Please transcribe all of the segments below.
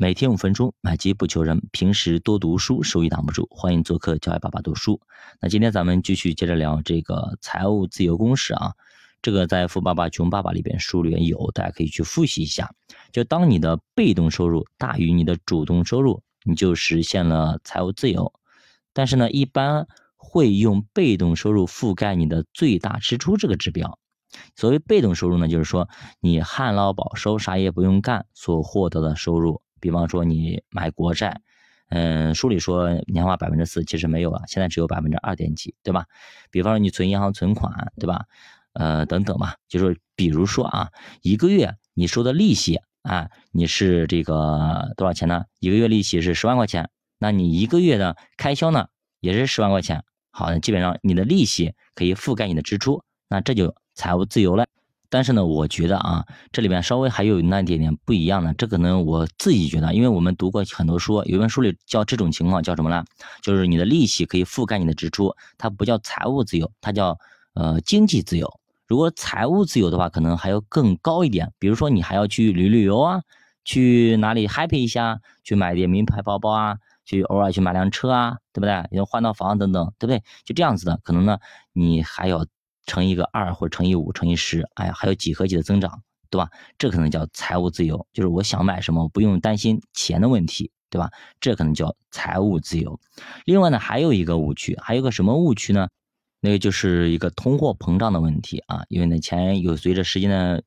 每天五分钟，买基不求人。平时多读书，收益挡不住。欢迎做客教育爸爸读书。那今天咱们继续接着聊这个财务自由公式啊。这个在《富爸爸穷爸爸》里边书里面有，大家可以去复习一下。就当你的被动收入大于你的主动收入，你就实现了财务自由。但是呢，一般会用被动收入覆盖你的最大支出这个指标。所谓被动收入呢，就是说你旱涝保收，啥也不用干所获得的收入。比方说你买国债，嗯，书里说年化百分之四，其实没有了，现在只有百分之二点几，对吧？比方说你存银行存款，对吧？呃，等等吧，就是比如说啊，一个月你收的利息啊，你是这个多少钱呢？一个月利息是十万块钱，那你一个月的开销呢也是十万块钱，好，那基本上你的利息可以覆盖你的支出，那这就财务自由了。但是呢，我觉得啊，这里面稍微还有那一点点不一样的，这可能我自己觉得，因为我们读过很多书，有一本书里叫这种情况叫什么呢？就是你的利息可以覆盖你的支出，它不叫财务自由，它叫呃经济自由。如果财务自由的话，可能还要更高一点，比如说你还要去旅旅游啊，去哪里 happy 一下，去买点名牌包包啊，去偶尔去买辆车啊，对不对？要换套房等等，对不对？就这样子的，可能呢，你还要。乘一个二或者乘以五乘以十，哎呀，还有几何级的增长，对吧？这可能叫财务自由，就是我想买什么，不用担心钱的问题，对吧？这可能叫财务自由。另外呢，还有一个误区，还有个什么误区呢？那个就是一个通货膨胀的问题啊，因为呢钱有随着时间的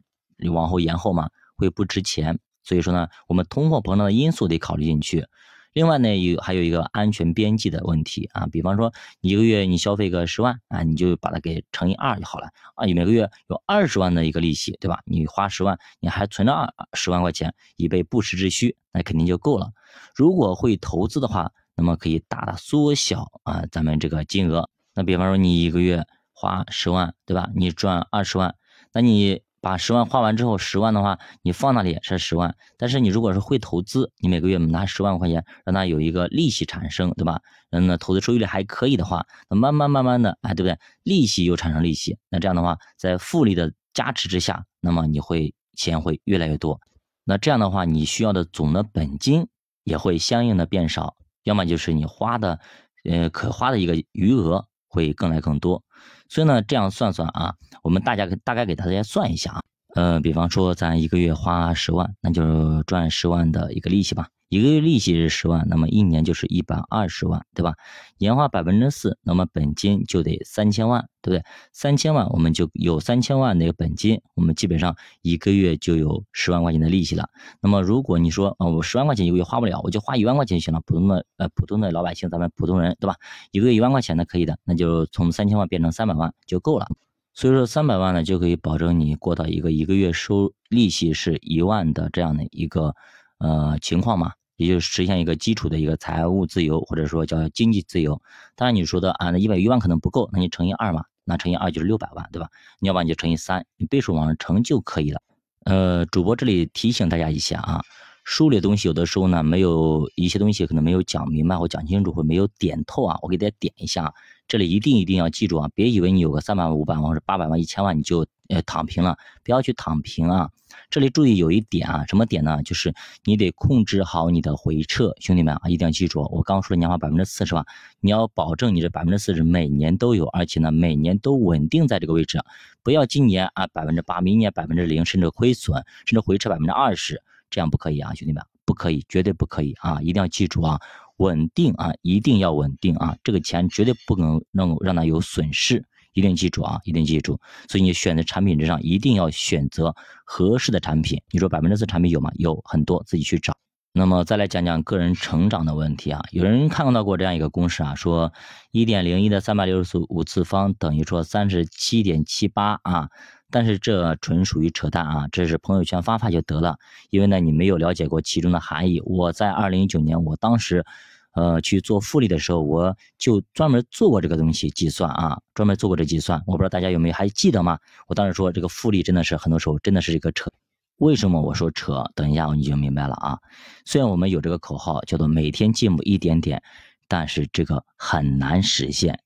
往后延后嘛，会不值钱，所以说呢，我们通货膨胀的因素得考虑进去。另外呢，有还有一个安全边际的问题啊，比方说一个月你消费个十万啊，你就把它给乘以二就好了啊，你每个月有二十万的一个利息，对吧？你花十万，你还存着二十万块钱以备不时之需，那肯定就够了。如果会投资的话，那么可以大大缩小啊咱们这个金额。那比方说你一个月花十万，对吧？你赚二十万，那你。把十万花完之后，十万的话你放那里是十万，但是你如果是会投资，你每个月拿十万块钱让它有一个利息产生，对吧？嗯，那投资收益率还可以的话，那慢慢慢慢的，哎，对不对？利息又产生利息，那这样的话，在复利的加持之下，那么你会钱会越来越多，那这样的话，你需要的总的本金也会相应的变少，要么就是你花的，呃，可花的一个余额会更来更多。所以呢，这样算算啊，我们大家大概给大家算一下啊，呃，比方说咱一个月花十万，那就赚十万的一个利息吧。一个月利息是十万，那么一年就是一百二十万，对吧？年化百分之四，那么本金就得三千万，对不对？三千万我们就有三千万那个本金，我们基本上一个月就有十万块钱的利息了。那么如果你说啊，我十万块钱一个月花不了，我就花一万块钱就行了。普通的呃普通的老百姓，咱们普通人，对吧？一个月一万块钱的可以的，那就从三千万变成三百万就够了。所以说三百万呢，就可以保证你过到一个一个月收利息是一万的这样的一个呃情况嘛。也就实现一个基础的一个财务自由，或者说叫经济自由。当然你说的啊，那一百一万可能不够，那你乘以二嘛，那乘以二就是六百万，对吧？你要不然你就乘以三，你倍数往上乘就可以了。呃，主播这里提醒大家一下啊，书里的东西有的时候呢，没有一些东西可能没有讲明白或讲清楚，或没有点透啊，我给大家点一下。这里一定一定要记住啊，别以为你有个三百万、五百万或者八百万、一千万你就呃躺平了，不要去躺平啊。这里注意有一点啊，什么点呢？就是你得控制好你的回撤，兄弟们啊，一定要记住，我刚说的年化百分之四十吧，你要保证你这百分之四十每年都有，而且呢每年都稳定在这个位置，不要今年啊百分之八，明年百分之零，甚至亏损，甚至回撤百分之二十，这样不可以啊，兄弟们，不可以，绝对不可以啊，一定要记住啊。稳定啊，一定要稳定啊！这个钱绝对不能让让它有损失，一定记住啊，一定记住。所以你选择产品之上，一定要选择合适的产品。你说百分之四产品有吗？有很多，自己去找。那么再来讲讲个人成长的问题啊，有人看到过这样一个公式啊，说一点零一的三百六十五次方等于说三十七点七八啊，但是这纯属于扯淡啊，这是朋友圈发发就得了，因为呢你没有了解过其中的含义。我在二零一九年，我当时。呃，去做复利的时候，我就专门做过这个东西计算啊，专门做过这计算。我不知道大家有没有还记得吗？我当时说这个复利真的是很多时候真的是一个扯。为什么我说扯？等一下你就明白了啊。虽然我们有这个口号叫做每天进步一点点，但是这个很难实现。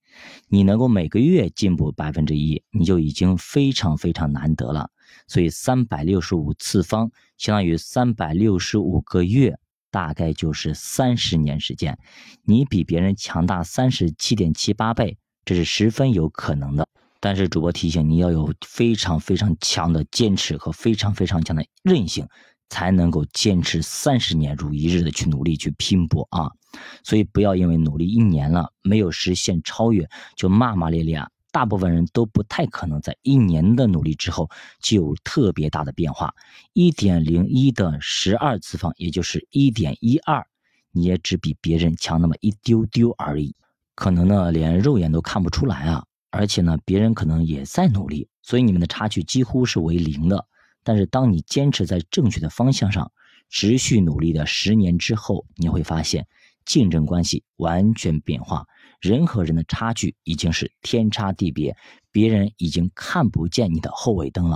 你能够每个月进步百分之一，你就已经非常非常难得了。所以三百六十五次方相当于三百六十五个月。大概就是三十年时间，你比别人强大三十七点七八倍，这是十分有可能的。但是主播提醒你要有非常非常强的坚持和非常非常强的韧性，才能够坚持三十年如一日的去努力去拼搏啊！所以不要因为努力一年了没有实现超越就骂骂咧咧啊！大部分人都不太可能在一年的努力之后就有特别大的变化。一点零一的十二次方，也就是一点一二，你也只比别人强那么一丢丢而已，可能呢连肉眼都看不出来啊！而且呢，别人可能也在努力，所以你们的差距几乎是为零的。但是当你坚持在正确的方向上，持续努力的十年之后，你会发现竞争关系完全变化。人和人的差距已经是天差地别，别人已经看不见你的后尾灯了。